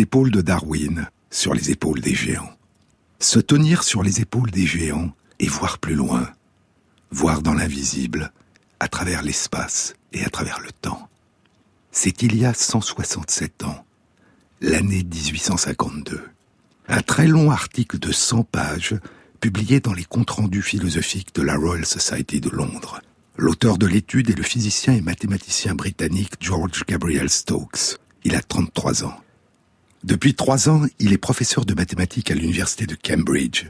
épaules de Darwin, sur les épaules des géants. Se tenir sur les épaules des géants et voir plus loin, voir dans l'invisible, à travers l'espace et à travers le temps. C'est il y a 167 ans, l'année 1852. Un très long article de 100 pages, publié dans les comptes rendus philosophiques de la Royal Society de Londres. L'auteur de l'étude est le physicien et mathématicien britannique George Gabriel Stokes. Il a 33 ans. Depuis trois ans, il est professeur de mathématiques à l'université de Cambridge.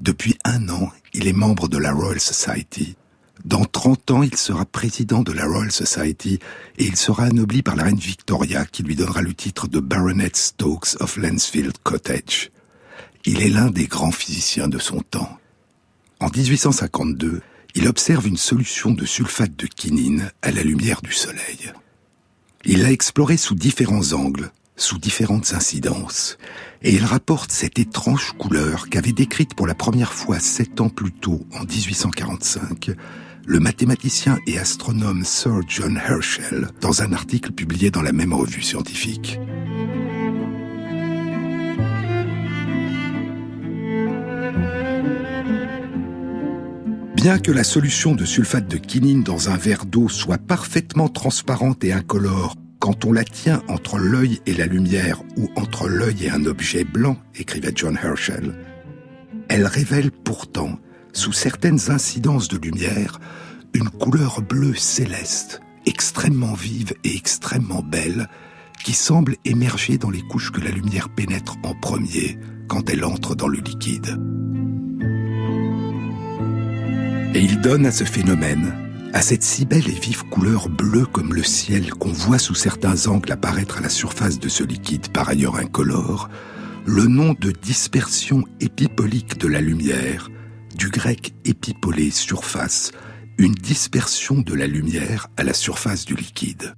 Depuis un an, il est membre de la Royal Society. Dans 30 ans, il sera président de la Royal Society et il sera anobli par la reine Victoria qui lui donnera le titre de Baronet Stokes of Lansfield Cottage. Il est l'un des grands physiciens de son temps. En 1852, il observe une solution de sulfate de quinine à la lumière du soleil. Il l'a explorée sous différents angles, sous différentes incidences, et il rapporte cette étrange couleur qu'avait décrite pour la première fois sept ans plus tôt, en 1845, le mathématicien et astronome Sir John Herschel dans un article publié dans la même revue scientifique. Bien que la solution de sulfate de quinine dans un verre d'eau soit parfaitement transparente et incolore quand on la tient entre l'œil et la lumière ou entre l'œil et un objet blanc, écrivait John Herschel, elle révèle pourtant sous certaines incidences de lumière, une couleur bleue céleste, extrêmement vive et extrêmement belle, qui semble émerger dans les couches que la lumière pénètre en premier quand elle entre dans le liquide. Et il donne à ce phénomène, à cette si belle et vive couleur bleue comme le ciel qu'on voit sous certains angles apparaître à la surface de ce liquide par ailleurs incolore, le nom de dispersion épipolique de la lumière, du grec épipolé surface, une dispersion de la lumière à la surface du liquide.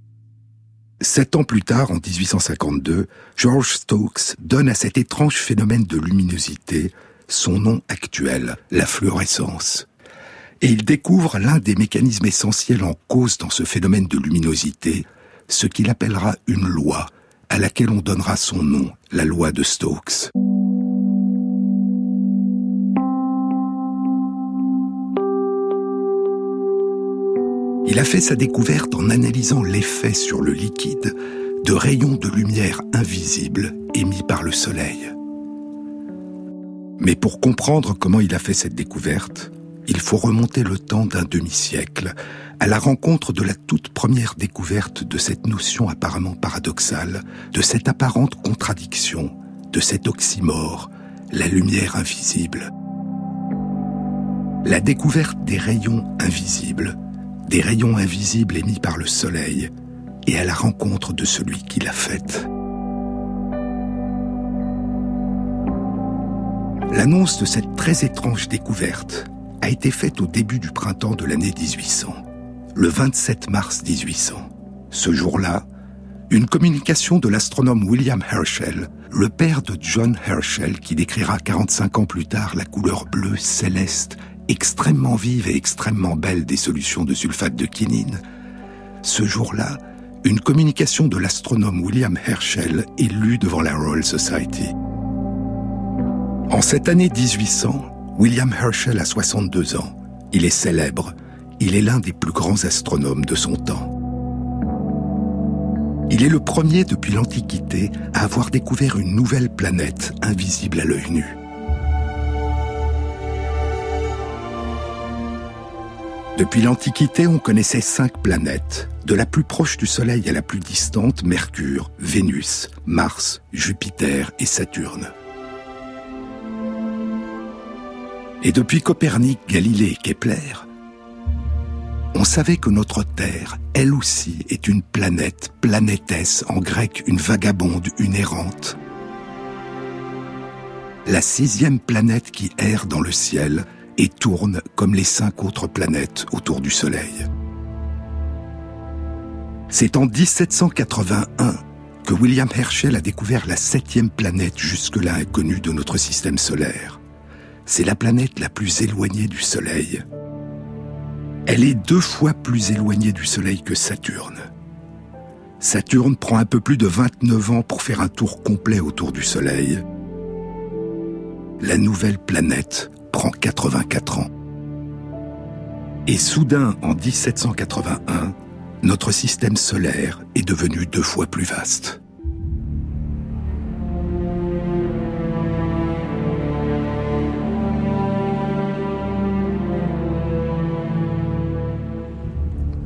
Sept ans plus tard, en 1852, George Stokes donne à cet étrange phénomène de luminosité son nom actuel, la fluorescence. Et il découvre l'un des mécanismes essentiels en cause dans ce phénomène de luminosité, ce qu'il appellera une loi, à laquelle on donnera son nom, la loi de Stokes. Il a fait sa découverte en analysant l'effet sur le liquide de rayons de lumière invisibles émis par le Soleil. Mais pour comprendre comment il a fait cette découverte, il faut remonter le temps d'un demi-siècle à la rencontre de la toute première découverte de cette notion apparemment paradoxale, de cette apparente contradiction, de cet oxymore, la lumière invisible. La découverte des rayons invisibles des rayons invisibles émis par le soleil, et à la rencontre de celui qui l'a faite. L'annonce de cette très étrange découverte a été faite au début du printemps de l'année 1800, le 27 mars 1800. Ce jour-là, une communication de l'astronome William Herschel, le père de John Herschel qui décrira 45 ans plus tard la couleur bleue céleste extrêmement vive et extrêmement belle des solutions de sulfate de quinine, ce jour-là, une communication de l'astronome William Herschel est lue devant la Royal Society. En cette année 1800, William Herschel a 62 ans. Il est célèbre. Il est l'un des plus grands astronomes de son temps. Il est le premier depuis l'Antiquité à avoir découvert une nouvelle planète invisible à l'œil nu. Depuis l'Antiquité, on connaissait cinq planètes, de la plus proche du Soleil à la plus distante, Mercure, Vénus, Mars, Jupiter et Saturne. Et depuis Copernic, Galilée et Kepler, on savait que notre Terre, elle aussi, est une planète, planétesse, en grec une vagabonde, une errante. La sixième planète qui erre dans le ciel, et tourne comme les cinq autres planètes autour du Soleil. C'est en 1781 que William Herschel a découvert la septième planète jusque-là inconnue de notre système solaire. C'est la planète la plus éloignée du Soleil. Elle est deux fois plus éloignée du Soleil que Saturne. Saturne prend un peu plus de 29 ans pour faire un tour complet autour du Soleil. La nouvelle planète prend 84 ans. Et soudain, en 1781, notre système solaire est devenu deux fois plus vaste.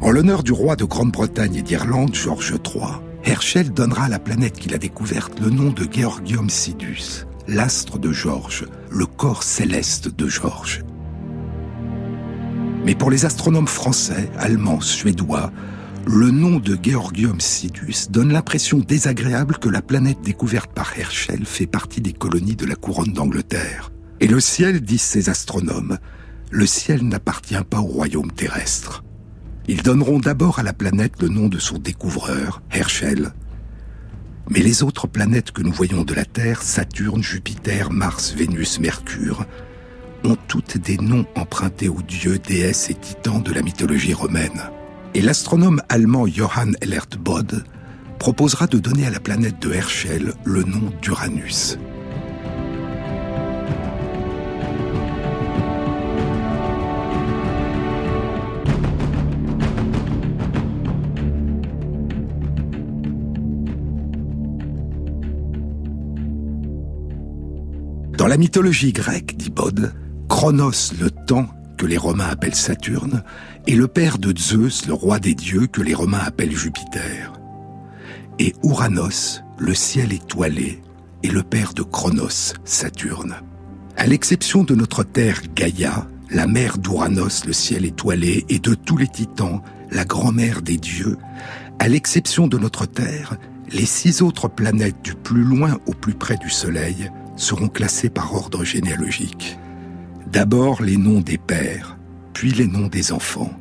En l'honneur du roi de Grande-Bretagne et d'Irlande, George III, Herschel donnera à la planète qu'il a découverte le nom de Georgium Sidus, l'astre de George, le corps céleste de George. Mais pour les astronomes français, allemands, suédois, le nom de Georgium Sidus donne l'impression désagréable que la planète découverte par Herschel fait partie des colonies de la couronne d'Angleterre. Et le ciel, disent ces astronomes, le ciel n'appartient pas au royaume terrestre. Ils donneront d'abord à la planète le nom de son découvreur, Herschel. Mais les autres planètes que nous voyons de la Terre, Saturne, Jupiter, Mars, Vénus, Mercure, ont toutes des noms empruntés aux dieux, déesses et titans de la mythologie romaine. Et l'astronome allemand Johann Elert Bode proposera de donner à la planète de Herschel le nom d'Uranus. La mythologie grecque, dit Bode, Chronos, le temps, que les Romains appellent Saturne, est le père de Zeus, le roi des dieux, que les Romains appellent Jupiter. Et Ouranos, le ciel étoilé, est le père de Chronos, Saturne. À l'exception de notre terre Gaïa, la mère d'Ouranos, le ciel étoilé, et de tous les titans, la grand-mère des dieux, à l'exception de notre Terre, les six autres planètes du plus loin au plus près du Soleil seront classés par ordre généalogique. D'abord les noms des pères, puis les noms des enfants.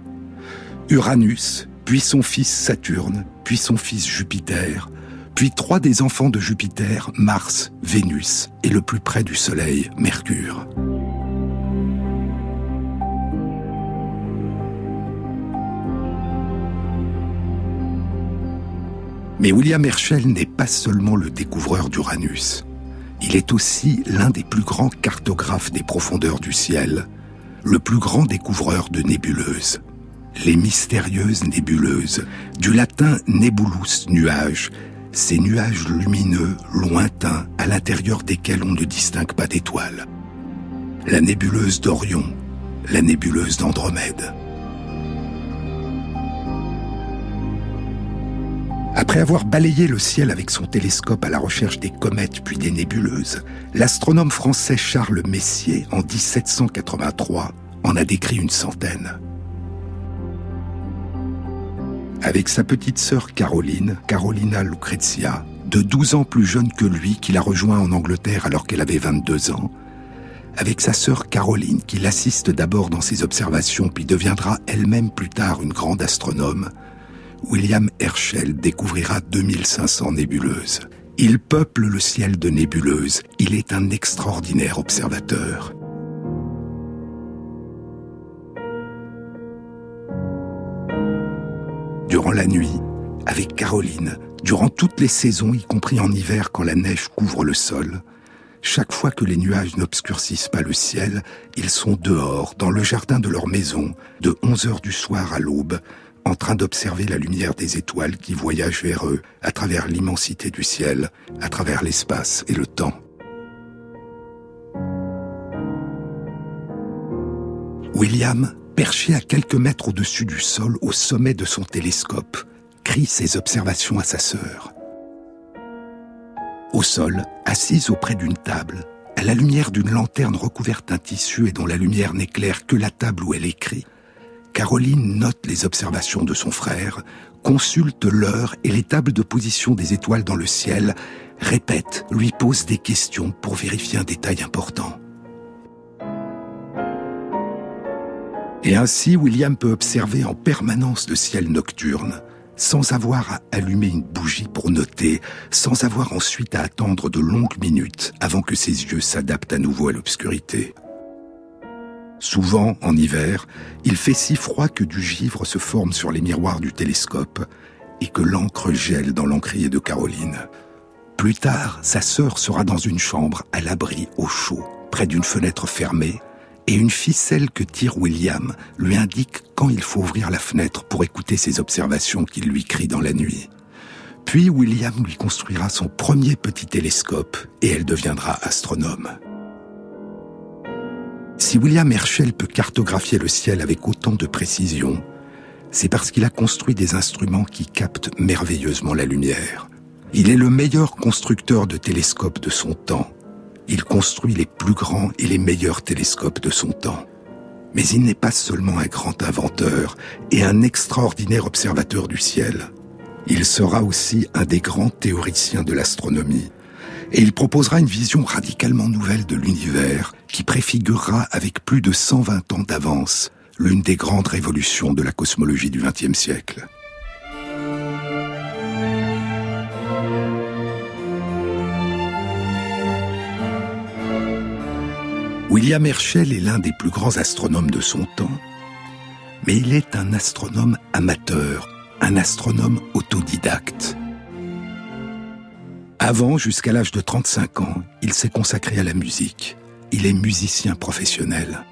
Uranus, puis son fils Saturne, puis son fils Jupiter, puis trois des enfants de Jupiter, Mars, Vénus, et le plus près du Soleil, Mercure. Mais William Herschel n'est pas seulement le découvreur d'Uranus. Il est aussi l'un des plus grands cartographes des profondeurs du ciel, le plus grand découvreur de nébuleuses. Les mystérieuses nébuleuses, du latin nebulus, nuage, ces nuages lumineux, lointains, à l'intérieur desquels on ne distingue pas d'étoiles. La nébuleuse d'Orion, la nébuleuse d'Andromède. Après avoir balayé le ciel avec son télescope à la recherche des comètes puis des nébuleuses, l'astronome français Charles Messier, en 1783, en a décrit une centaine. Avec sa petite sœur Caroline, Carolina Lucrezia, de 12 ans plus jeune que lui, qu'il a rejoint en Angleterre alors qu'elle avait 22 ans, avec sa sœur Caroline, qui l'assiste d'abord dans ses observations puis deviendra elle-même plus tard une grande astronome, William Herschel découvrira 2500 nébuleuses. Il peuple le ciel de nébuleuses. Il est un extraordinaire observateur. Durant la nuit, avec Caroline, durant toutes les saisons, y compris en hiver quand la neige couvre le sol, chaque fois que les nuages n'obscurcissent pas le ciel, ils sont dehors, dans le jardin de leur maison, de 11 heures du soir à l'aube, en train d'observer la lumière des étoiles qui voyagent vers eux à travers l'immensité du ciel, à travers l'espace et le temps. William, perché à quelques mètres au-dessus du sol au sommet de son télescope, crie ses observations à sa sœur. Au sol, assise auprès d'une table, à la lumière d'une lanterne recouverte d'un tissu et dont la lumière n'éclaire que la table où elle écrit, Caroline note les observations de son frère, consulte l'heure et les tables de position des étoiles dans le ciel, répète, lui pose des questions pour vérifier un détail important. Et ainsi, William peut observer en permanence le ciel nocturne, sans avoir à allumer une bougie pour noter, sans avoir ensuite à attendre de longues minutes avant que ses yeux s'adaptent à nouveau à l'obscurité. Souvent, en hiver, il fait si froid que du givre se forme sur les miroirs du télescope, et que l'encre gèle dans l'encrier de Caroline. Plus tard, sa sœur sera dans une chambre, à l'abri, au chaud, près d'une fenêtre fermée, et une ficelle que tire William lui indique quand il faut ouvrir la fenêtre pour écouter ses observations qu'il lui crie dans la nuit. Puis William lui construira son premier petit télescope et elle deviendra astronome. Si William Herschel peut cartographier le ciel avec autant de précision, c'est parce qu'il a construit des instruments qui captent merveilleusement la lumière. Il est le meilleur constructeur de télescopes de son temps. Il construit les plus grands et les meilleurs télescopes de son temps. Mais il n'est pas seulement un grand inventeur et un extraordinaire observateur du ciel. Il sera aussi un des grands théoriciens de l'astronomie et il proposera une vision radicalement nouvelle de l'univers qui préfigurera avec plus de 120 ans d'avance l'une des grandes révolutions de la cosmologie du XXe siècle. William Herschel est l'un des plus grands astronomes de son temps, mais il est un astronome amateur, un astronome autodidacte. Avant, jusqu'à l'âge de 35 ans, il s'est consacré à la musique. Il est musicien professionnel.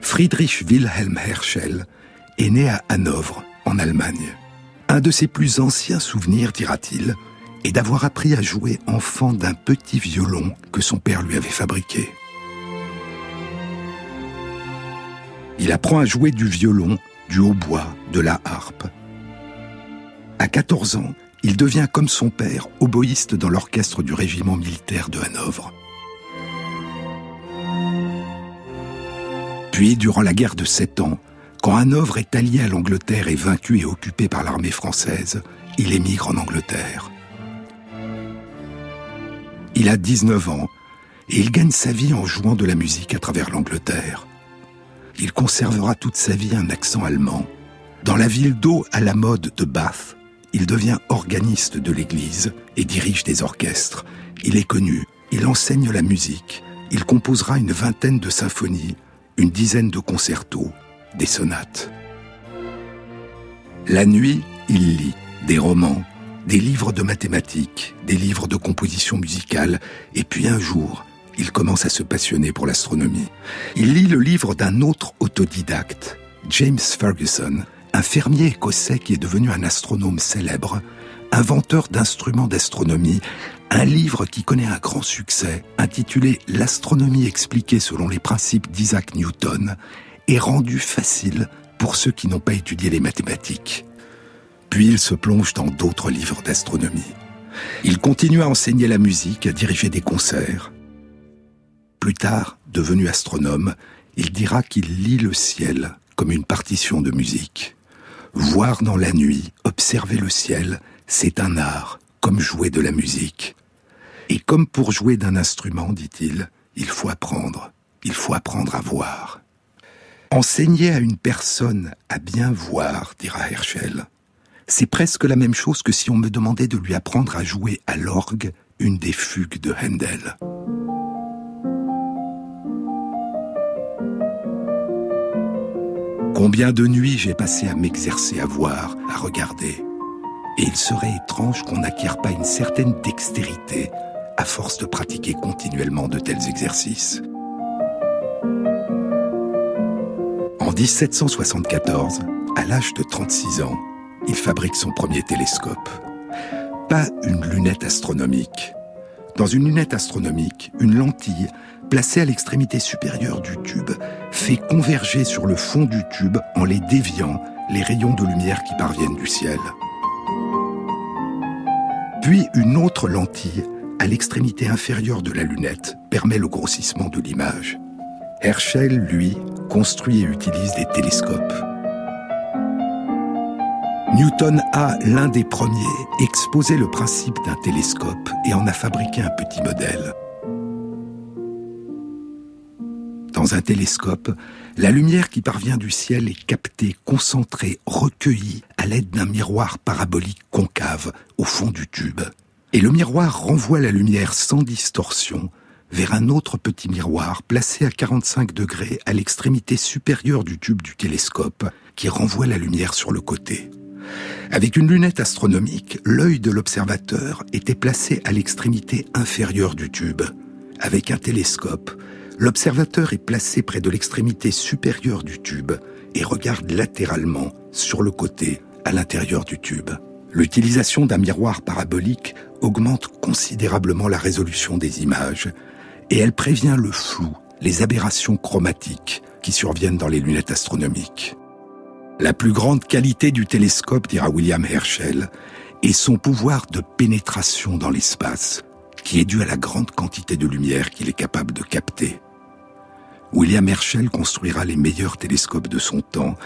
Friedrich Wilhelm Herschel est né à Hanovre, en Allemagne. Un de ses plus anciens souvenirs, dira-t-il, est d'avoir appris à jouer enfant d'un petit violon que son père lui avait fabriqué. Il apprend à jouer du violon, du hautbois, de la harpe. À 14 ans, il devient comme son père oboïste dans l'orchestre du régiment militaire de Hanovre. Puis, durant la guerre de Sept Ans, quand Hanovre est allié à l'Angleterre et vaincu et occupé par l'armée française, il émigre en Angleterre. Il a 19 ans et il gagne sa vie en jouant de la musique à travers l'Angleterre. Il conservera toute sa vie un accent allemand. Dans la ville d'eau à la mode de Bath, il devient organiste de l'église et dirige des orchestres. Il est connu, il enseigne la musique, il composera une vingtaine de symphonies, une dizaine de concertos, des sonates. La nuit, il lit des romans, des livres de mathématiques, des livres de composition musicale, et puis un jour, il commence à se passionner pour l'astronomie. Il lit le livre d'un autre autodidacte, James Ferguson, un fermier écossais qui est devenu un astronome célèbre, inventeur d'instruments d'astronomie, un livre qui connaît un grand succès, intitulé L'astronomie expliquée selon les principes d'Isaac Newton, est rendu facile pour ceux qui n'ont pas étudié les mathématiques. Puis il se plonge dans d'autres livres d'astronomie. Il continue à enseigner la musique, à diriger des concerts. Plus tard, devenu astronome, il dira qu'il lit le ciel comme une partition de musique. Voir dans la nuit, observer le ciel, c'est un art, comme jouer de la musique. Et comme pour jouer d'un instrument, dit-il, il faut apprendre, il faut apprendre à voir. Enseigner à une personne à bien voir, dira Herschel, c'est presque la même chose que si on me demandait de lui apprendre à jouer à l'orgue une des fugues de Handel. Combien de nuits j'ai passé à m'exercer à voir, à regarder. Et il serait étrange qu'on n'acquiert pas une certaine dextérité à force de pratiquer continuellement de tels exercices. En 1774, à l'âge de 36 ans, il fabrique son premier télescope. Pas une lunette astronomique. Dans une lunette astronomique, une lentille placée à l'extrémité supérieure du tube, fait converger sur le fond du tube en les déviant les rayons de lumière qui parviennent du ciel. Puis une autre lentille à l'extrémité inférieure de la lunette permet le grossissement de l'image. Herschel, lui, construit et utilise des télescopes. Newton a, l'un des premiers, exposé le principe d'un télescope et en a fabriqué un petit modèle. Dans un télescope, la lumière qui parvient du ciel est captée, concentrée, recueillie à l'aide d'un miroir parabolique concave au fond du tube. Et le miroir renvoie la lumière sans distorsion vers un autre petit miroir placé à 45 degrés à l'extrémité supérieure du tube du télescope qui renvoie la lumière sur le côté. Avec une lunette astronomique, l'œil de l'observateur était placé à l'extrémité inférieure du tube. Avec un télescope, l'observateur est placé près de l'extrémité supérieure du tube et regarde latéralement, sur le côté, à l'intérieur du tube. L'utilisation d'un miroir parabolique augmente considérablement la résolution des images et elle prévient le flou, les aberrations chromatiques qui surviennent dans les lunettes astronomiques. La plus grande qualité du télescope, dira William Herschel, est son pouvoir de pénétration dans l'espace, qui est dû à la grande quantité de lumière qu'il est capable de capter. William Herschel construira les meilleurs télescopes de son temps.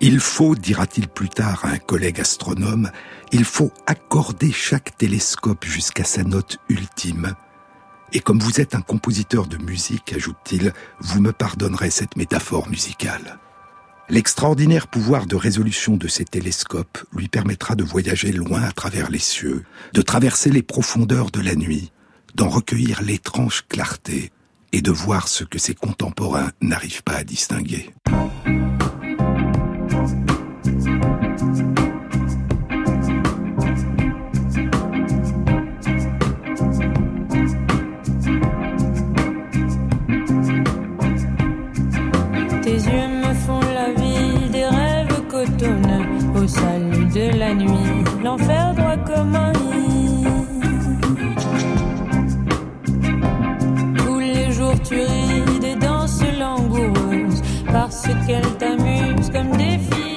Il faut, dira-t-il plus tard à un collègue astronome, il faut accorder chaque télescope jusqu'à sa note ultime. Et comme vous êtes un compositeur de musique, ajoute-t-il, vous me pardonnerez cette métaphore musicale. L'extraordinaire pouvoir de résolution de ces télescopes lui permettra de voyager loin à travers les cieux, de traverser les profondeurs de la nuit, d'en recueillir l'étrange clarté et de voir ce que ses contemporains n'arrivent pas à distinguer. Tes yeux me font la vie des rêves cotonneux au salut de la nuit, l'enfer tu ris des danses langoureuses parce qu'elles t'amusent comme des filles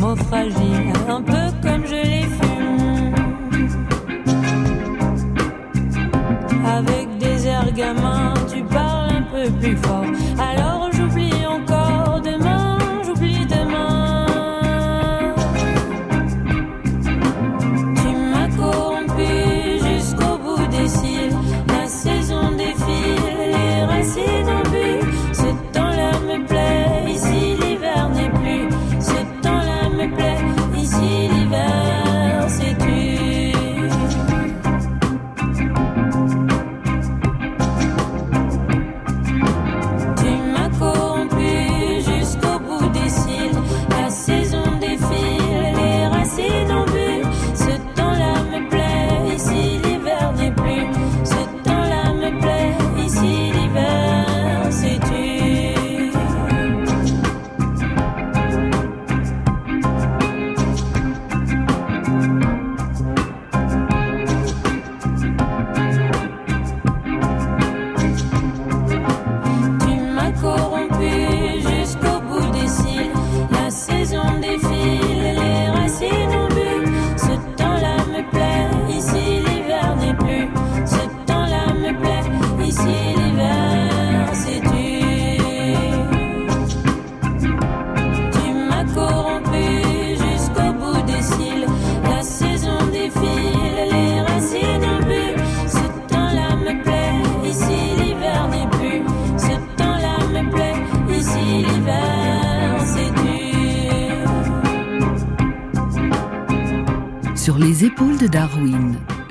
mots fragiles, un peu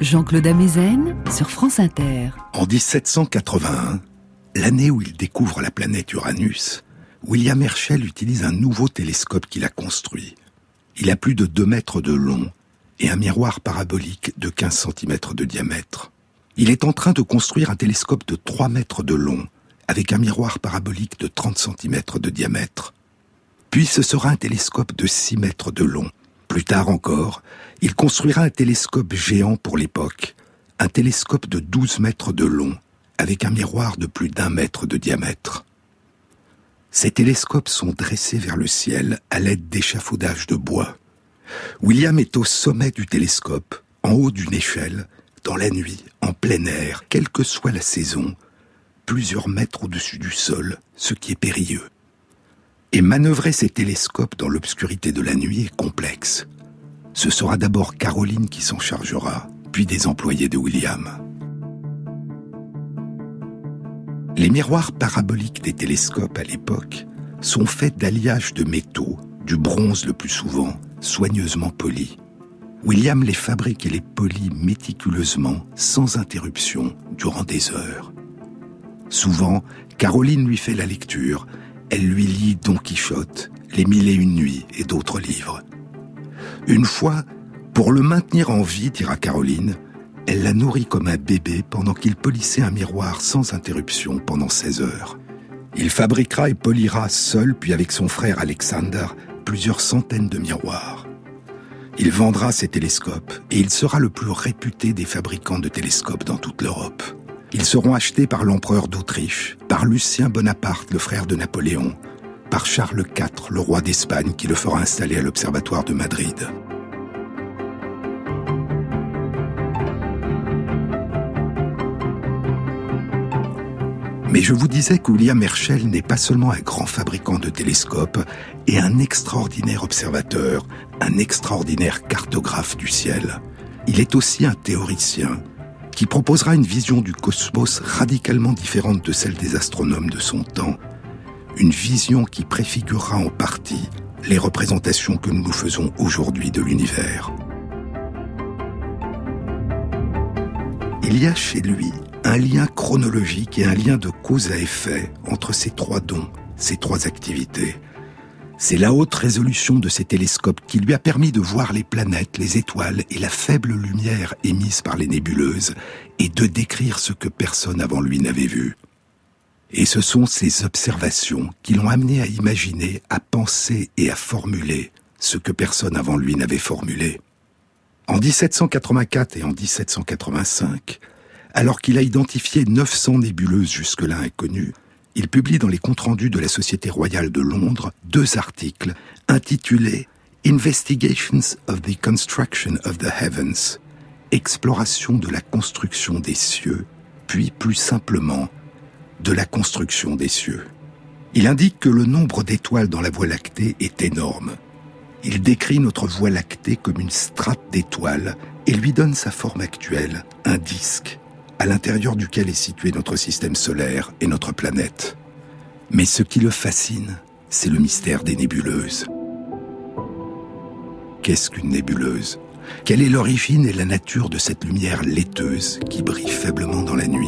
Jean-Claude Amezen sur France Inter. En 1781, l'année où il découvre la planète Uranus, William Herschel utilise un nouveau télescope qu'il a construit. Il a plus de 2 mètres de long et un miroir parabolique de 15 cm de diamètre. Il est en train de construire un télescope de 3 mètres de long avec un miroir parabolique de 30 cm de diamètre. Puis ce sera un télescope de 6 mètres de long. Plus tard encore, il construira un télescope géant pour l'époque, un télescope de 12 mètres de long, avec un miroir de plus d'un mètre de diamètre. Ces télescopes sont dressés vers le ciel à l'aide d'échafaudages de bois. William est au sommet du télescope, en haut d'une échelle, dans la nuit, en plein air, quelle que soit la saison, plusieurs mètres au-dessus du sol, ce qui est périlleux. Et manœuvrer ces télescopes dans l'obscurité de la nuit est complexe. Ce sera d'abord Caroline qui s'en chargera, puis des employés de William. Les miroirs paraboliques des télescopes à l'époque sont faits d'alliages de métaux, du bronze le plus souvent, soigneusement polis. William les fabrique et les polit méticuleusement, sans interruption, durant des heures. Souvent, Caroline lui fait la lecture. Elle lui lit Don Quichotte, Les Mille et Une Nuits et d'autres livres. Une fois, pour le maintenir en vie, dira Caroline, elle la nourrit comme un bébé pendant qu'il polissait un miroir sans interruption pendant 16 heures. Il fabriquera et polira seul, puis avec son frère Alexander, plusieurs centaines de miroirs. Il vendra ses télescopes et il sera le plus réputé des fabricants de télescopes dans toute l'Europe. Ils seront achetés par l'empereur d'Autriche, par Lucien Bonaparte, le frère de Napoléon, par Charles IV, le roi d'Espagne, qui le fera installer à l'Observatoire de Madrid. Mais je vous disais que Herschel n'est pas seulement un grand fabricant de télescopes et un extraordinaire observateur, un extraordinaire cartographe du ciel. Il est aussi un théoricien qui proposera une vision du cosmos radicalement différente de celle des astronomes de son temps, une vision qui préfigurera en partie les représentations que nous nous faisons aujourd'hui de l'univers. Il y a chez lui un lien chronologique et un lien de cause à effet entre ces trois dons, ces trois activités. C'est la haute résolution de ces télescopes qui lui a permis de voir les planètes, les étoiles et la faible lumière émise par les nébuleuses et de décrire ce que personne avant lui n'avait vu. Et ce sont ces observations qui l'ont amené à imaginer, à penser et à formuler ce que personne avant lui n'avait formulé. En 1784 et en 1785, alors qu'il a identifié 900 nébuleuses jusque-là inconnues, il publie dans les comptes rendus de la Société royale de Londres deux articles intitulés Investigations of the Construction of the Heavens, exploration de la construction des cieux, puis plus simplement de la construction des cieux. Il indique que le nombre d'étoiles dans la Voie lactée est énorme. Il décrit notre Voie lactée comme une strate d'étoiles et lui donne sa forme actuelle, un disque à l'intérieur duquel est situé notre système solaire et notre planète. Mais ce qui le fascine, c'est le mystère des nébuleuses. Qu'est-ce qu'une nébuleuse? Quelle est l'origine et la nature de cette lumière laiteuse qui brille faiblement dans la nuit?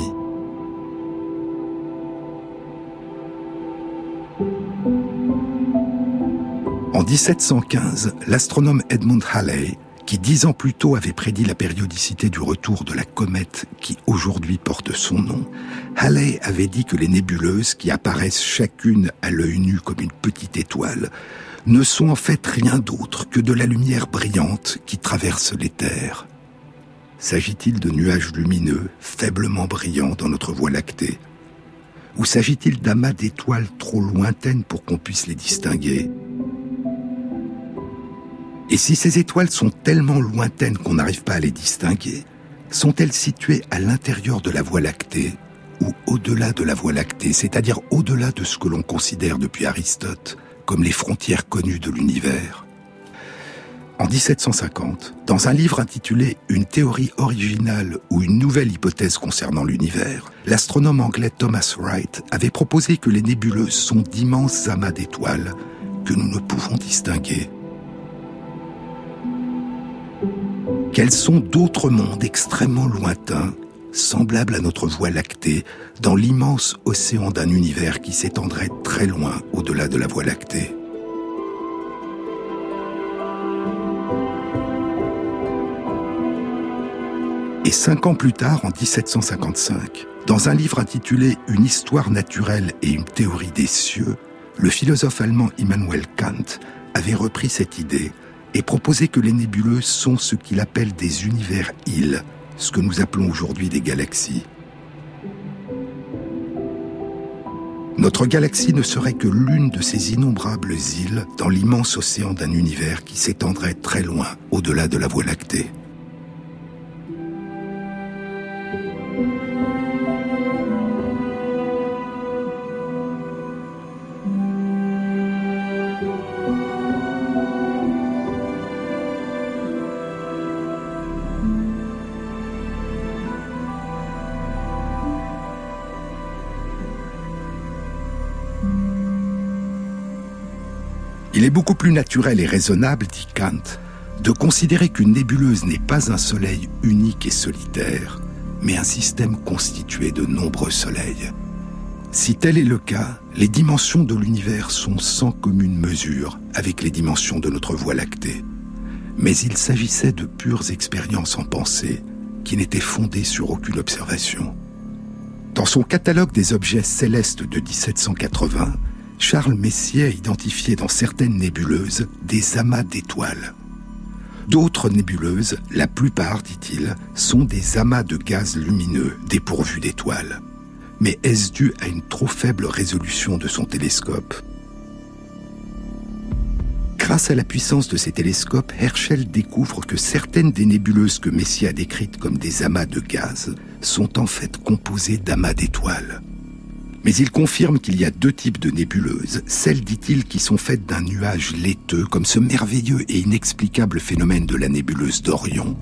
En 1715, l'astronome Edmund Halley qui dix ans plus tôt avait prédit la périodicité du retour de la comète qui aujourd'hui porte son nom, Halley avait dit que les nébuleuses qui apparaissent chacune à l'œil nu comme une petite étoile ne sont en fait rien d'autre que de la lumière brillante qui traverse l'éther. S'agit-il de nuages lumineux, faiblement brillants dans notre voie lactée? Ou s'agit-il d'amas d'étoiles trop lointaines pour qu'on puisse les distinguer? Et si ces étoiles sont tellement lointaines qu'on n'arrive pas à les distinguer, sont-elles situées à l'intérieur de la Voie lactée ou au-delà de la Voie lactée, c'est-à-dire au-delà de ce que l'on considère depuis Aristote comme les frontières connues de l'univers? En 1750, dans un livre intitulé Une théorie originale ou une nouvelle hypothèse concernant l'univers, l'astronome anglais Thomas Wright avait proposé que les nébuleuses sont d'immenses amas d'étoiles que nous ne pouvons distinguer qu'elles sont d'autres mondes extrêmement lointains, semblables à notre Voie lactée, dans l'immense océan d'un univers qui s'étendrait très loin au-delà de la Voie lactée. Et cinq ans plus tard, en 1755, dans un livre intitulé Une histoire naturelle et une théorie des cieux, le philosophe allemand Immanuel Kant avait repris cette idée et proposer que les nébuleuses sont ce qu'il appelle des univers-îles, ce que nous appelons aujourd'hui des galaxies. Notre galaxie ne serait que l'une de ces innombrables îles dans l'immense océan d'un univers qui s'étendrait très loin au-delà de la Voie lactée. Il est beaucoup plus naturel et raisonnable, dit Kant, de considérer qu'une nébuleuse n'est pas un soleil unique et solitaire, mais un système constitué de nombreux soleils. Si tel est le cas, les dimensions de l'univers sont sans commune mesure avec les dimensions de notre Voie lactée. Mais il s'agissait de pures expériences en pensée qui n'étaient fondées sur aucune observation. Dans son catalogue des objets célestes de 1780, Charles Messier a identifié dans certaines nébuleuses des amas d'étoiles. D'autres nébuleuses, la plupart, dit-il, sont des amas de gaz lumineux dépourvus d'étoiles. Mais est-ce dû à une trop faible résolution de son télescope? Grâce à la puissance de ses télescopes, Herschel découvre que certaines des nébuleuses que Messier a décrites comme des amas de gaz sont en fait composées d'amas d'étoiles. Mais il confirme qu'il y a deux types de nébuleuses, celles, dit-il, qui sont faites d'un nuage laiteux, comme ce merveilleux et inexplicable phénomène de la nébuleuse d'Orion,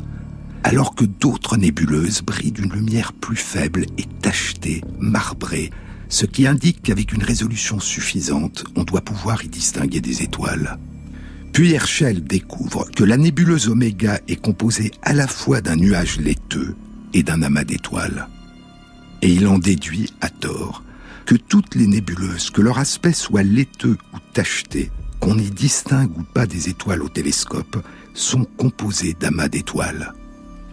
alors que d'autres nébuleuses brillent d'une lumière plus faible et tachetée, marbrée, ce qui indique qu'avec une résolution suffisante, on doit pouvoir y distinguer des étoiles. Puis Herschel découvre que la nébuleuse Oméga est composée à la fois d'un nuage laiteux et d'un amas d'étoiles. Et il en déduit, à tort, que toutes les nébuleuses, que leur aspect soit laiteux ou tacheté, qu'on y distingue ou pas des étoiles au télescope, sont composées d'amas d'étoiles.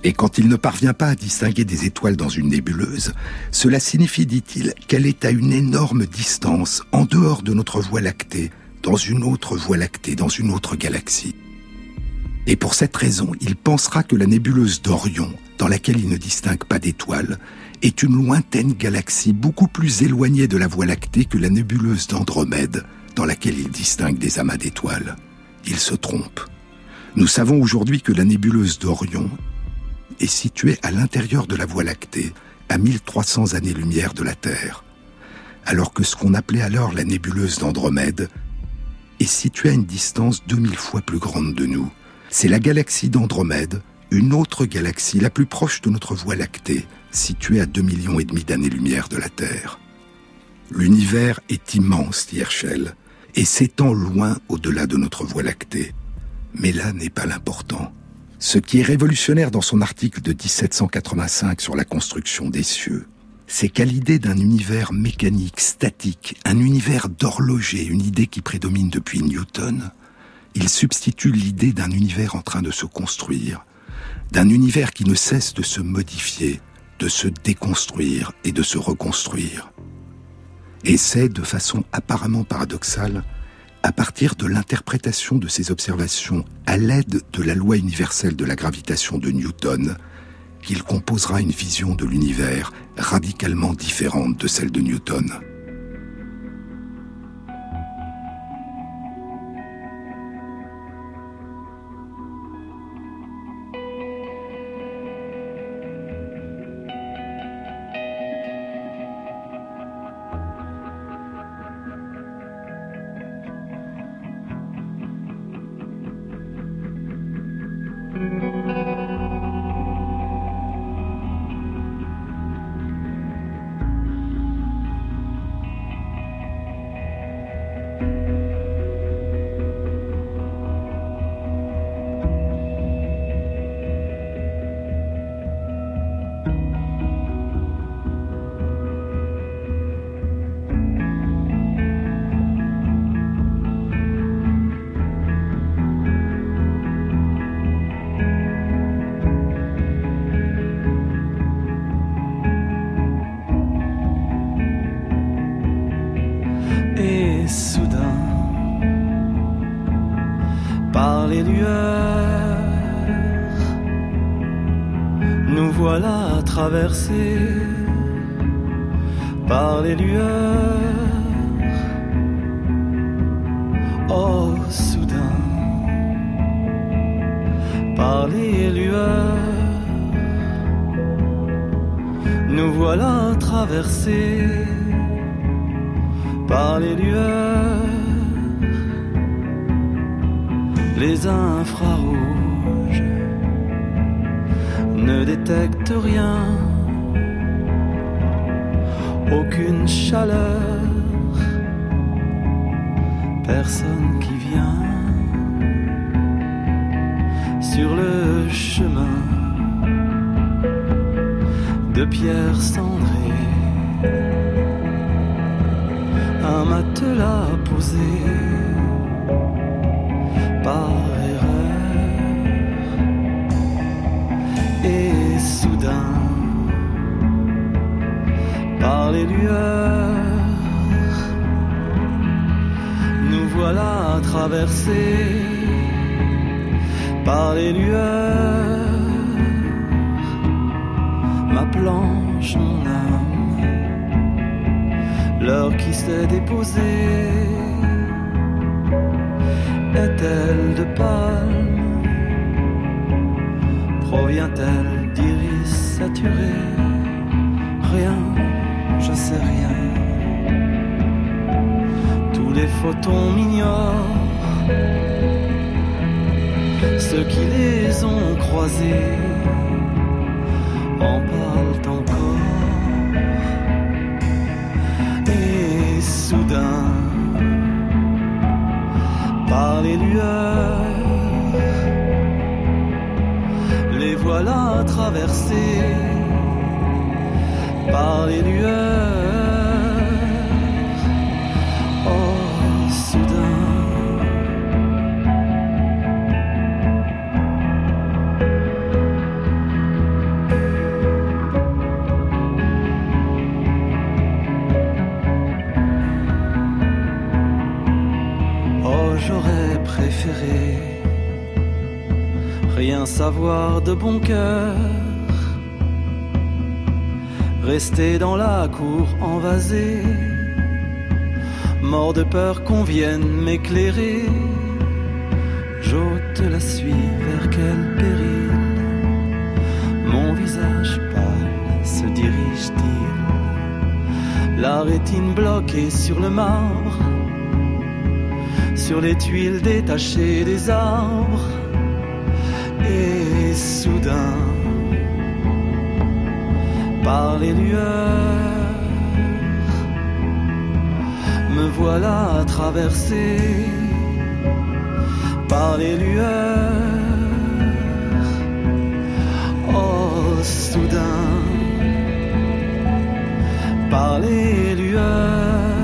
Et quand il ne parvient pas à distinguer des étoiles dans une nébuleuse, cela signifie, dit-il, qu'elle est à une énorme distance en dehors de notre Voie lactée, dans une autre Voie lactée, dans une autre galaxie. Et pour cette raison, il pensera que la nébuleuse d'Orion, dans laquelle il ne distingue pas d'étoiles, est une lointaine galaxie beaucoup plus éloignée de la Voie lactée que la nébuleuse d'Andromède, dans laquelle il distingue des amas d'étoiles. Il se trompe. Nous savons aujourd'hui que la nébuleuse d'Orion est située à l'intérieur de la Voie lactée, à 1300 années-lumière de la Terre, alors que ce qu'on appelait alors la nébuleuse d'Andromède est située à une distance 2000 fois plus grande de nous. C'est la galaxie d'Andromède, une autre galaxie la plus proche de notre Voie lactée, située à 2 millions et demi d'années-lumière de la Terre. L'univers est immense, dit Herschel, et s'étend loin au-delà de notre Voie lactée. Mais là n'est pas l'important. Ce qui est révolutionnaire dans son article de 1785 sur la construction des cieux, c'est qu'à l'idée d'un univers mécanique, statique, un univers d'horloger, une idée qui prédomine depuis Newton, il substitue l'idée d'un univers en train de se construire, d'un univers qui ne cesse de se modifier, de se déconstruire et de se reconstruire. Et c'est, de façon apparemment paradoxale, à partir de l'interprétation de ces observations à l'aide de la loi universelle de la gravitation de Newton qu'il composera une vision de l'univers radicalement différente de celle de Newton. Par sur le chemin de pierre cendrée. Un matelas posé par erreur et soudain par les lueurs voilà traversé par les lueurs, ma planche, mon âme, l'heure qui s'est déposée est-elle de palme? Provient-elle d'iris saturés Rien, je sais rien. Les photons m'ignorent. Ceux qui les ont croisés en parlent encore. Et soudain, par les lueurs, les voilà traversés par les lueurs. Rien savoir de bon cœur, rester dans la cour envasée, mort de peur qu'on vienne m'éclairer, j'ôte la suie vers quel péril, mon visage pâle se dirige-t-il, la rétine bloquée sur le marbre sur les tuiles détachées des arbres. Et soudain, par les lueurs, me voilà traversé par les lueurs. Oh, soudain, par les lueurs.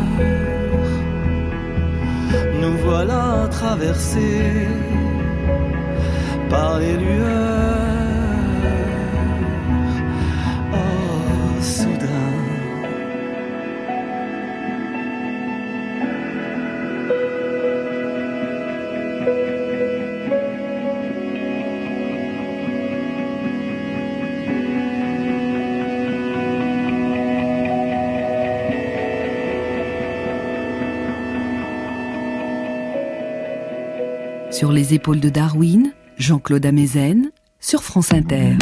Voilà traversé par les lueurs. Sur les épaules de Darwin, Jean-Claude Amezen, sur France Inter.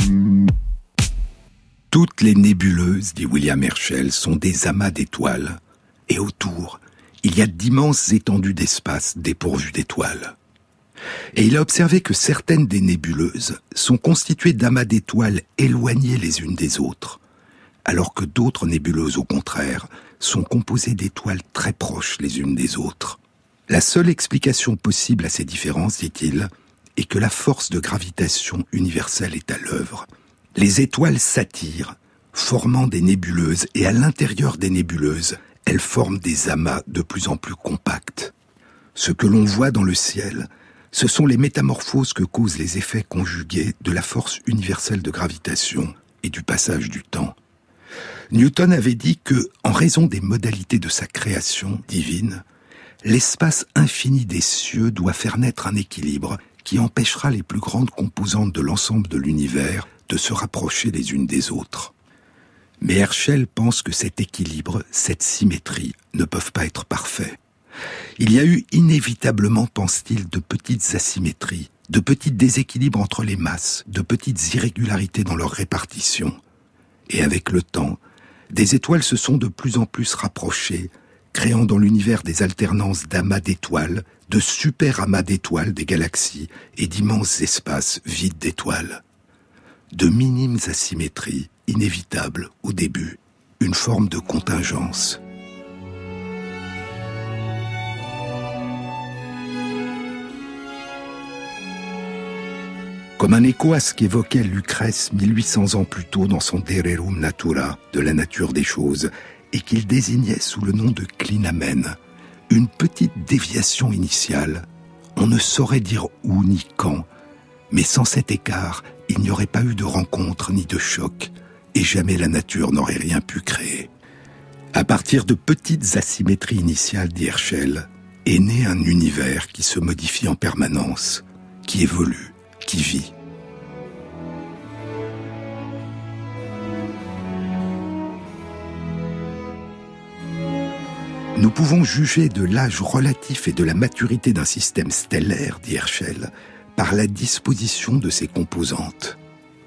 Toutes les nébuleuses, dit William Herschel, sont des amas d'étoiles. Et autour, il y a d'immenses étendues d'espace dépourvues d'étoiles. Et il a observé que certaines des nébuleuses sont constituées d'amas d'étoiles éloignées les unes des autres, alors que d'autres nébuleuses, au contraire, sont composées d'étoiles très proches les unes des autres. La seule explication possible à ces différences, dit-il, est que la force de gravitation universelle est à l'œuvre. Les étoiles s'attirent, formant des nébuleuses, et à l'intérieur des nébuleuses, elles forment des amas de plus en plus compacts. Ce que l'on voit dans le ciel, ce sont les métamorphoses que causent les effets conjugués de la force universelle de gravitation et du passage du temps. Newton avait dit que, en raison des modalités de sa création divine, l'espace infini des cieux doit faire naître un équilibre qui empêchera les plus grandes composantes de l'ensemble de l'univers de se rapprocher les unes des autres. Mais Herschel pense que cet équilibre, cette symétrie, ne peuvent pas être parfaits. Il y a eu inévitablement, pense-t-il, de petites asymétries, de petits déséquilibres entre les masses, de petites irrégularités dans leur répartition. Et avec le temps, des étoiles se sont de plus en plus rapprochées, créant dans l'univers des alternances d'amas d'étoiles, de super amas d'étoiles des galaxies et d'immenses espaces vides d'étoiles. De minimes asymétries, inévitables au début, une forme de contingence. Comme un écho à ce qu'évoquait Lucrèce 1800 ans plus tôt dans son Dererum Natura, de la nature des choses, et qu'il désignait sous le nom de clinamen, une petite déviation initiale. On ne saurait dire où ni quand, mais sans cet écart, il n'y aurait pas eu de rencontre ni de choc, et jamais la nature n'aurait rien pu créer. À partir de petites asymétries initiales d'Herschel, est né un univers qui se modifie en permanence, qui évolue, qui vit. Nous pouvons juger de l'âge relatif et de la maturité d'un système stellaire, dit Herschel, par la disposition de ses composantes.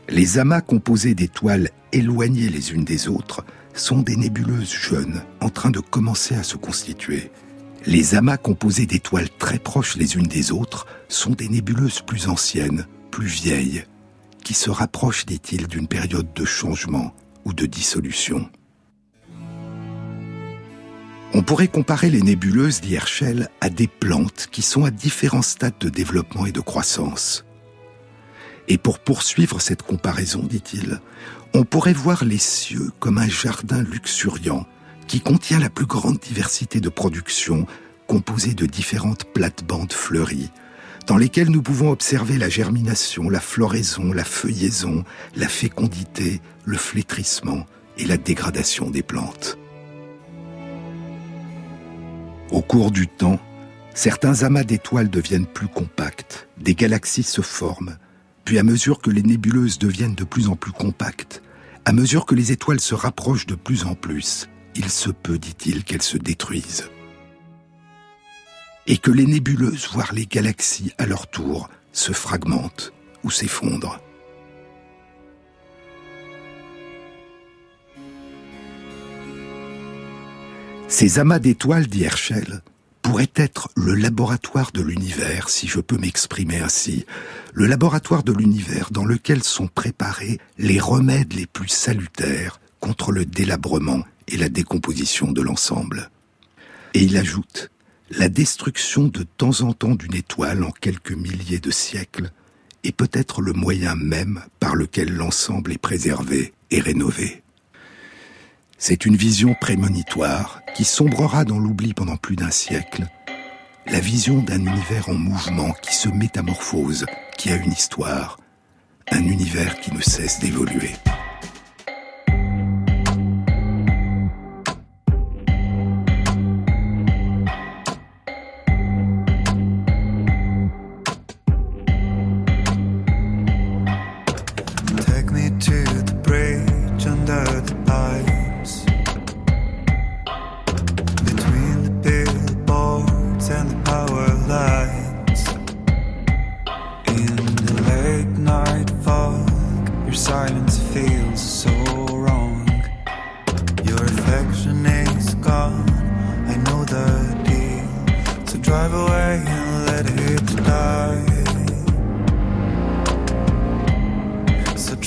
Les amas composés d'étoiles éloignées les unes des autres sont des nébuleuses jeunes en train de commencer à se constituer. Les amas composés d'étoiles très proches les unes des autres sont des nébuleuses plus anciennes, plus vieilles, qui se rapprochent, dit-il, d'une période de changement ou de dissolution. On pourrait comparer les nébuleuses, dit Herschel, à des plantes qui sont à différents stades de développement et de croissance. Et pour poursuivre cette comparaison, dit-il, on pourrait voir les cieux comme un jardin luxuriant qui contient la plus grande diversité de productions composées de différentes plates-bandes fleuries, dans lesquelles nous pouvons observer la germination, la floraison, la feuillaison, la fécondité, le flétrissement et la dégradation des plantes. Au cours du temps, certains amas d'étoiles deviennent plus compacts, des galaxies se forment, puis à mesure que les nébuleuses deviennent de plus en plus compactes, à mesure que les étoiles se rapprochent de plus en plus, il se peut, dit-il, qu'elles se détruisent. Et que les nébuleuses, voire les galaxies à leur tour, se fragmentent ou s'effondrent. Ces amas d'étoiles, dit Herschel, pourraient être le laboratoire de l'univers, si je peux m'exprimer ainsi, le laboratoire de l'univers dans lequel sont préparés les remèdes les plus salutaires contre le délabrement et la décomposition de l'ensemble. Et il ajoute, la destruction de temps en temps d'une étoile en quelques milliers de siècles est peut-être le moyen même par lequel l'ensemble est préservé et rénové. C'est une vision prémonitoire qui sombrera dans l'oubli pendant plus d'un siècle. La vision d'un univers en mouvement qui se métamorphose, qui a une histoire. Un univers qui ne cesse d'évoluer.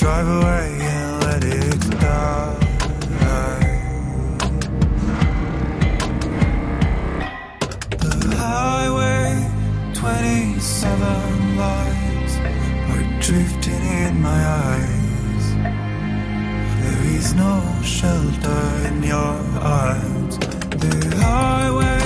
drive away and let it die. The highway 27 lights are drifting in my eyes. There is no shelter in your arms. The highway.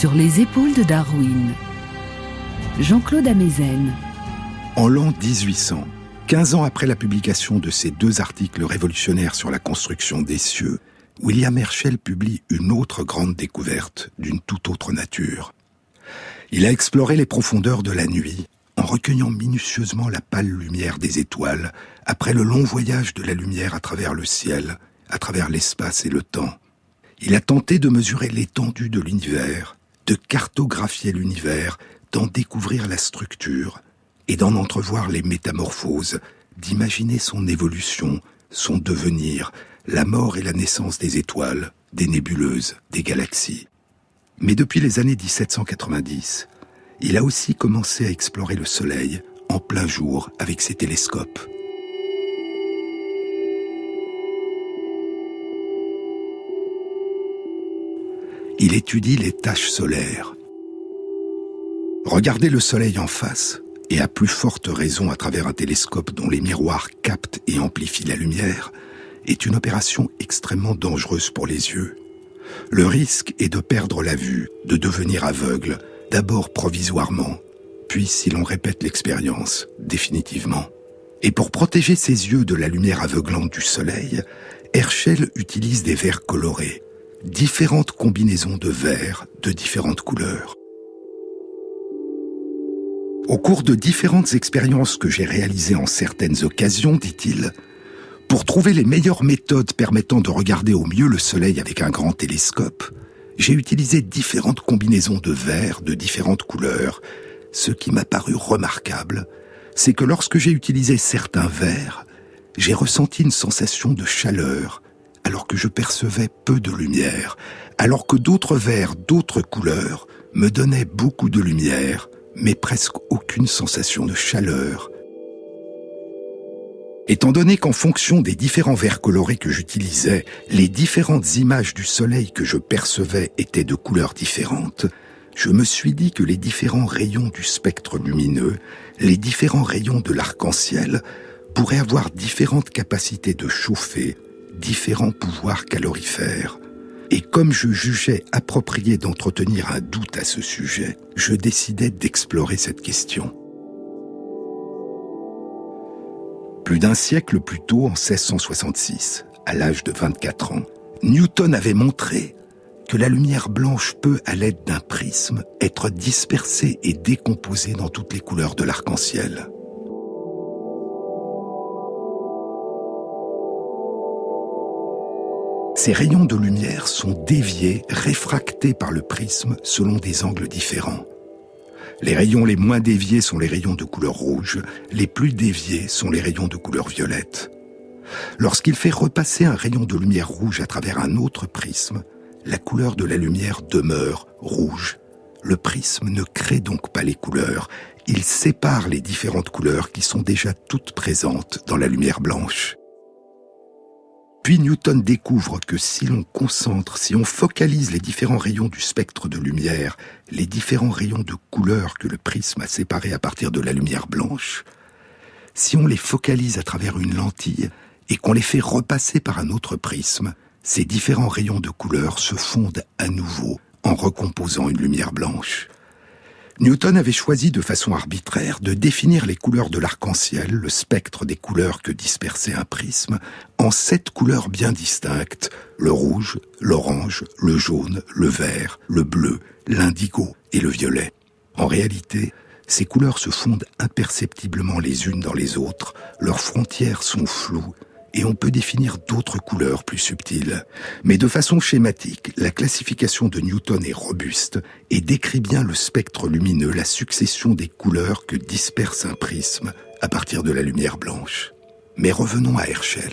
Sur les épaules de Darwin. Jean-Claude Amezen. En l'an 1800, 15 ans après la publication de ces deux articles révolutionnaires sur la construction des cieux, William Herschel publie une autre grande découverte d'une toute autre nature. Il a exploré les profondeurs de la nuit en recueillant minutieusement la pâle lumière des étoiles après le long voyage de la lumière à travers le ciel, à travers l'espace et le temps. Il a tenté de mesurer l'étendue de l'univers, de cartographier l'univers, d'en découvrir la structure et d'en entrevoir les métamorphoses, d'imaginer son évolution, son devenir, la mort et la naissance des étoiles, des nébuleuses, des galaxies. Mais depuis les années 1790, il a aussi commencé à explorer le Soleil en plein jour avec ses télescopes. Il étudie les taches solaires. Regarder le Soleil en face, et à plus forte raison à travers un télescope dont les miroirs captent et amplifient la lumière, est une opération extrêmement dangereuse pour les yeux. Le risque est de perdre la vue, de devenir aveugle, d'abord provisoirement, puis si l'on répète l'expérience, définitivement. Et pour protéger ses yeux de la lumière aveuglante du soleil, Herschel utilise des verres colorés, différentes combinaisons de verres de différentes couleurs. Au cours de différentes expériences que j'ai réalisées en certaines occasions, dit-il, pour trouver les meilleures méthodes permettant de regarder au mieux le Soleil avec un grand télescope, j'ai utilisé différentes combinaisons de verres de différentes couleurs. Ce qui m'a paru remarquable, c'est que lorsque j'ai utilisé certains verres, j'ai ressenti une sensation de chaleur, alors que je percevais peu de lumière, alors que d'autres verres d'autres couleurs me donnaient beaucoup de lumière, mais presque aucune sensation de chaleur, Étant donné qu'en fonction des différents verres colorés que j'utilisais, les différentes images du soleil que je percevais étaient de couleurs différentes, je me suis dit que les différents rayons du spectre lumineux, les différents rayons de l'arc-en-ciel, pourraient avoir différentes capacités de chauffer, différents pouvoirs calorifères. Et comme je jugeais approprié d'entretenir un doute à ce sujet, je décidai d'explorer cette question. Plus d'un siècle plus tôt, en 1666, à l'âge de 24 ans, Newton avait montré que la lumière blanche peut, à l'aide d'un prisme, être dispersée et décomposée dans toutes les couleurs de l'arc-en-ciel. Ces rayons de lumière sont déviés, réfractés par le prisme selon des angles différents. Les rayons les moins déviés sont les rayons de couleur rouge, les plus déviés sont les rayons de couleur violette. Lorsqu'il fait repasser un rayon de lumière rouge à travers un autre prisme, la couleur de la lumière demeure rouge. Le prisme ne crée donc pas les couleurs, il sépare les différentes couleurs qui sont déjà toutes présentes dans la lumière blanche. Puis Newton découvre que si l'on concentre, si on focalise les différents rayons du spectre de lumière, les différents rayons de couleur que le prisme a séparés à partir de la lumière blanche, si on les focalise à travers une lentille et qu'on les fait repasser par un autre prisme, ces différents rayons de couleur se fondent à nouveau en recomposant une lumière blanche. Newton avait choisi de façon arbitraire de définir les couleurs de l'arc-en-ciel, le spectre des couleurs que dispersait un prisme, en sept couleurs bien distinctes, le rouge, l'orange, le jaune, le vert, le bleu, l'indigo et le violet. En réalité, ces couleurs se fondent imperceptiblement les unes dans les autres, leurs frontières sont floues, et on peut définir d'autres couleurs plus subtiles. Mais de façon schématique, la classification de Newton est robuste et décrit bien le spectre lumineux, la succession des couleurs que disperse un prisme à partir de la lumière blanche. Mais revenons à Herschel.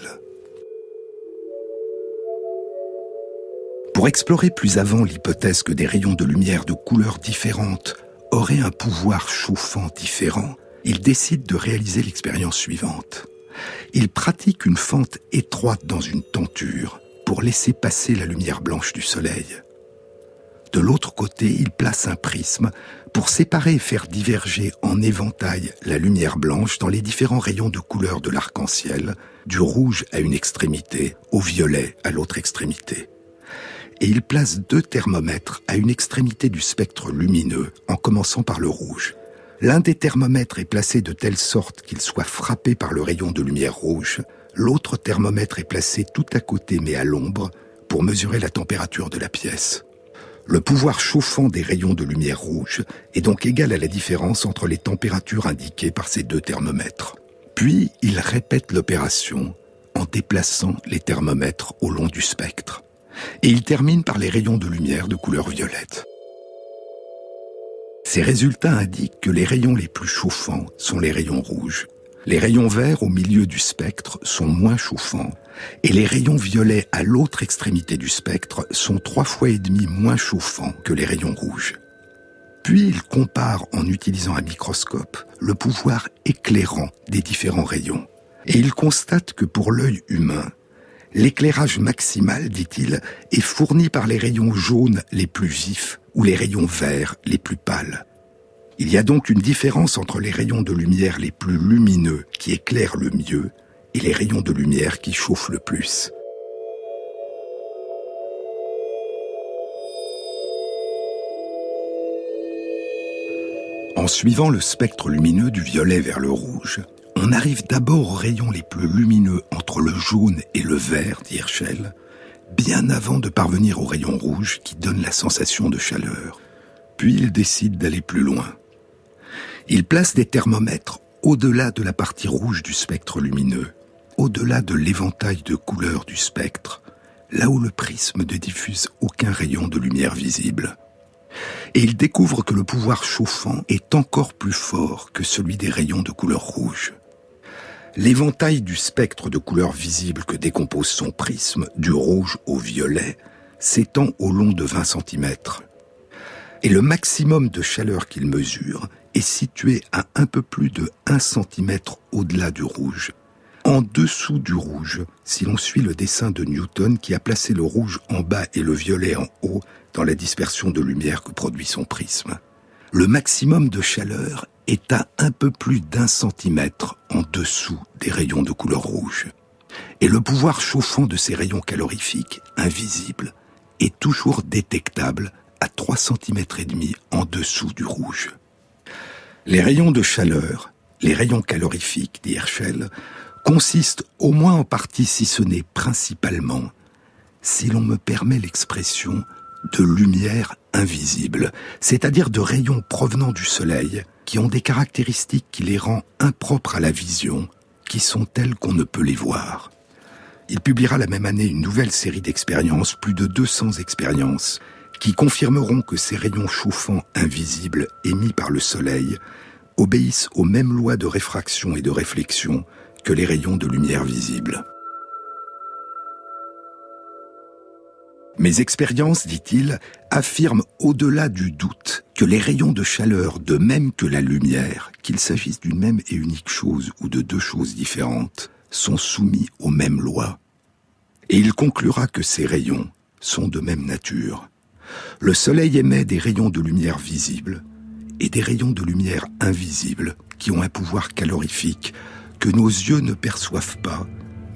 Pour explorer plus avant l'hypothèse que des rayons de lumière de couleurs différentes auraient un pouvoir chauffant différent, il décide de réaliser l'expérience suivante il pratique une fente étroite dans une tenture pour laisser passer la lumière blanche du soleil. De l'autre côté, il place un prisme pour séparer et faire diverger en éventail la lumière blanche dans les différents rayons de couleur de l'arc-en-ciel, du rouge à une extrémité, au violet à l'autre extrémité. et il place deux thermomètres à une extrémité du spectre lumineux, en commençant par le rouge. L'un des thermomètres est placé de telle sorte qu'il soit frappé par le rayon de lumière rouge, l'autre thermomètre est placé tout à côté mais à l'ombre pour mesurer la température de la pièce. Le pouvoir chauffant des rayons de lumière rouge est donc égal à la différence entre les températures indiquées par ces deux thermomètres. Puis il répète l'opération en déplaçant les thermomètres au long du spectre. Et il termine par les rayons de lumière de couleur violette. Ces résultats indiquent que les rayons les plus chauffants sont les rayons rouges. Les rayons verts au milieu du spectre sont moins chauffants et les rayons violets à l'autre extrémité du spectre sont trois fois et demi moins chauffants que les rayons rouges. Puis il compare en utilisant un microscope le pouvoir éclairant des différents rayons. Et il constate que pour l'œil humain, l'éclairage maximal, dit-il, est fourni par les rayons jaunes les plus vifs ou les rayons verts les plus pâles. Il y a donc une différence entre les rayons de lumière les plus lumineux qui éclairent le mieux et les rayons de lumière qui chauffent le plus. En suivant le spectre lumineux du violet vers le rouge, on arrive d'abord aux rayons les plus lumineux entre le jaune et le vert, dit Herschel, bien avant de parvenir au rayon rouge qui donne la sensation de chaleur. Puis il décide d'aller plus loin. Il place des thermomètres au-delà de la partie rouge du spectre lumineux, au-delà de l'éventail de couleurs du spectre, là où le prisme ne diffuse aucun rayon de lumière visible. Et il découvre que le pouvoir chauffant est encore plus fort que celui des rayons de couleur rouge. L'éventail du spectre de couleurs visibles que décompose son prisme, du rouge au violet, s'étend au long de 20 cm. Et le maximum de chaleur qu'il mesure est situé à un peu plus de 1 cm au-delà du rouge. En dessous du rouge, si l'on suit le dessin de Newton qui a placé le rouge en bas et le violet en haut dans la dispersion de lumière que produit son prisme. Le maximum de chaleur est à un peu plus d'un centimètre en dessous des rayons de couleur rouge. Et le pouvoir chauffant de ces rayons calorifiques, invisibles, est toujours détectable à 3 cm et demi en dessous du rouge. Les rayons de chaleur, les rayons calorifiques, dit Herschel, consistent au moins en partie, si ce n'est principalement, si l'on me permet l'expression, de lumière invisible, c'est-à-dire de rayons provenant du Soleil, qui ont des caractéristiques qui les rend impropres à la vision, qui sont telles qu'on ne peut les voir. Il publiera la même année une nouvelle série d'expériences, plus de 200 expériences, qui confirmeront que ces rayons chauffants invisibles émis par le Soleil obéissent aux mêmes lois de réfraction et de réflexion que les rayons de lumière visible. Mes expériences, dit-il, affirment au-delà du doute que les rayons de chaleur, de même que la lumière, qu'il s'agisse d'une même et unique chose ou de deux choses différentes, sont soumis aux mêmes lois. Et il conclura que ces rayons sont de même nature. Le Soleil émet des rayons de lumière visibles et des rayons de lumière invisibles qui ont un pouvoir calorifique que nos yeux ne perçoivent pas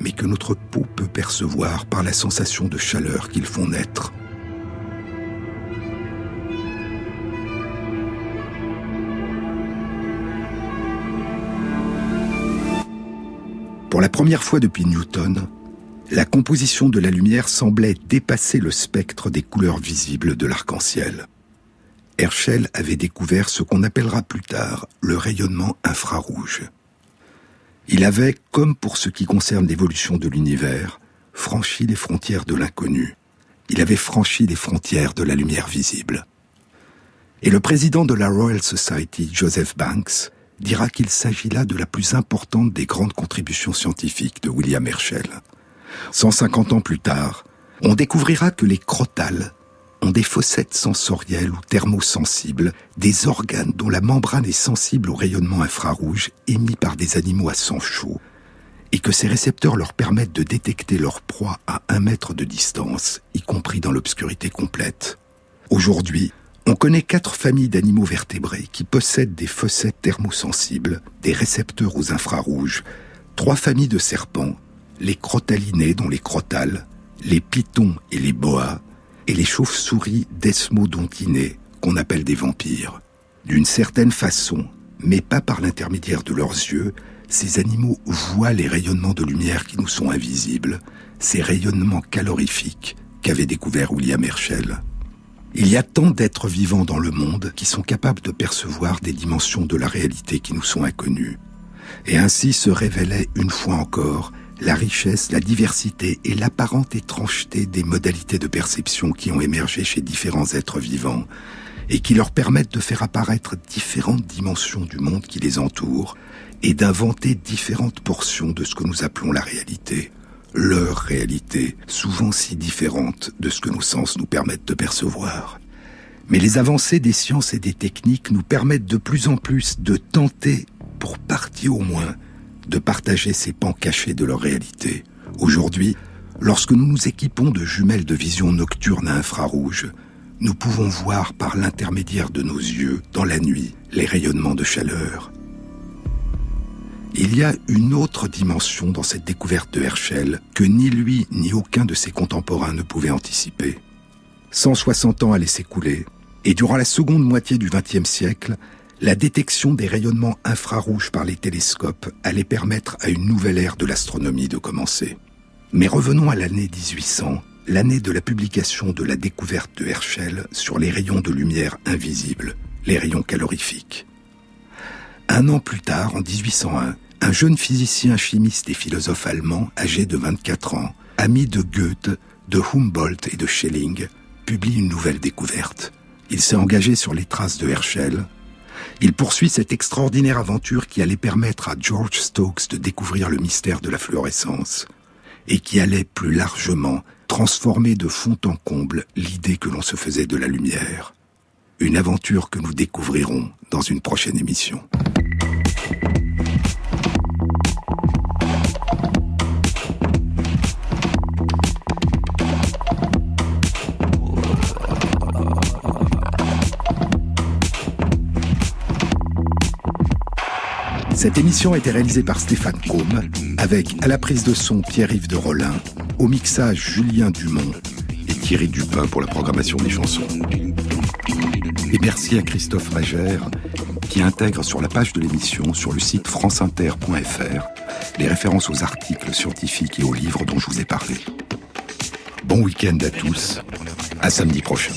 mais que notre peau peut percevoir par la sensation de chaleur qu'ils font naître. Pour la première fois depuis Newton, la composition de la lumière semblait dépasser le spectre des couleurs visibles de l'arc-en-ciel. Herschel avait découvert ce qu'on appellera plus tard le rayonnement infrarouge. Il avait, comme pour ce qui concerne l'évolution de l'univers, franchi les frontières de l'inconnu. Il avait franchi les frontières de la lumière visible. Et le président de la Royal Society, Joseph Banks, dira qu'il s'agit là de la plus importante des grandes contributions scientifiques de William Herschel. 150 ans plus tard, on découvrira que les crotales ont des fossettes sensorielles ou thermosensibles, des organes dont la membrane est sensible au rayonnement infrarouge émis par des animaux à sang chaud, et que ces récepteurs leur permettent de détecter leur proie à un mètre de distance, y compris dans l'obscurité complète. Aujourd'hui, on connaît quatre familles d'animaux vertébrés qui possèdent des fossettes thermosensibles, des récepteurs aux infrarouges, trois familles de serpents, les crotalinés dont les crotales, les pitons et les boas, et les chauves-souris desmodontinées, qu'on appelle des vampires. D'une certaine façon, mais pas par l'intermédiaire de leurs yeux, ces animaux voient les rayonnements de lumière qui nous sont invisibles, ces rayonnements calorifiques qu'avait découvert William Herschel. Il y a tant d'êtres vivants dans le monde qui sont capables de percevoir des dimensions de la réalité qui nous sont inconnues. Et ainsi se révélait une fois encore la richesse, la diversité et l'apparente étrangeté des modalités de perception qui ont émergé chez différents êtres vivants et qui leur permettent de faire apparaître différentes dimensions du monde qui les entoure et d'inventer différentes portions de ce que nous appelons la réalité, leur réalité, souvent si différente de ce que nos sens nous permettent de percevoir. Mais les avancées des sciences et des techniques nous permettent de plus en plus de tenter, pour partie au moins, de partager ces pans cachés de leur réalité. Aujourd'hui, lorsque nous nous équipons de jumelles de vision nocturne à infrarouge, nous pouvons voir par l'intermédiaire de nos yeux, dans la nuit, les rayonnements de chaleur. Il y a une autre dimension dans cette découverte de Herschel que ni lui ni aucun de ses contemporains ne pouvaient anticiper. 160 ans allaient s'écouler, et durant la seconde moitié du XXe siècle, la détection des rayonnements infrarouges par les télescopes allait permettre à une nouvelle ère de l'astronomie de commencer. Mais revenons à l'année 1800, l'année de la publication de la découverte de Herschel sur les rayons de lumière invisibles, les rayons calorifiques. Un an plus tard, en 1801, un jeune physicien chimiste et philosophe allemand, âgé de 24 ans, ami de Goethe, de Humboldt et de Schelling, publie une nouvelle découverte. Il s'est engagé sur les traces de Herschel il poursuit cette extraordinaire aventure qui allait permettre à George Stokes de découvrir le mystère de la fluorescence et qui allait plus largement transformer de fond en comble l'idée que l'on se faisait de la lumière. Une aventure que nous découvrirons dans une prochaine émission. Cette émission a été réalisée par Stéphane Combe, avec à la prise de son Pierre-Yves de Rollin, au mixage Julien Dumont et Thierry Dupin pour la programmation des chansons. Et merci à Christophe Magère qui intègre sur la page de l'émission sur le site franceinter.fr les références aux articles scientifiques et aux livres dont je vous ai parlé. Bon week-end à tous, à samedi prochain.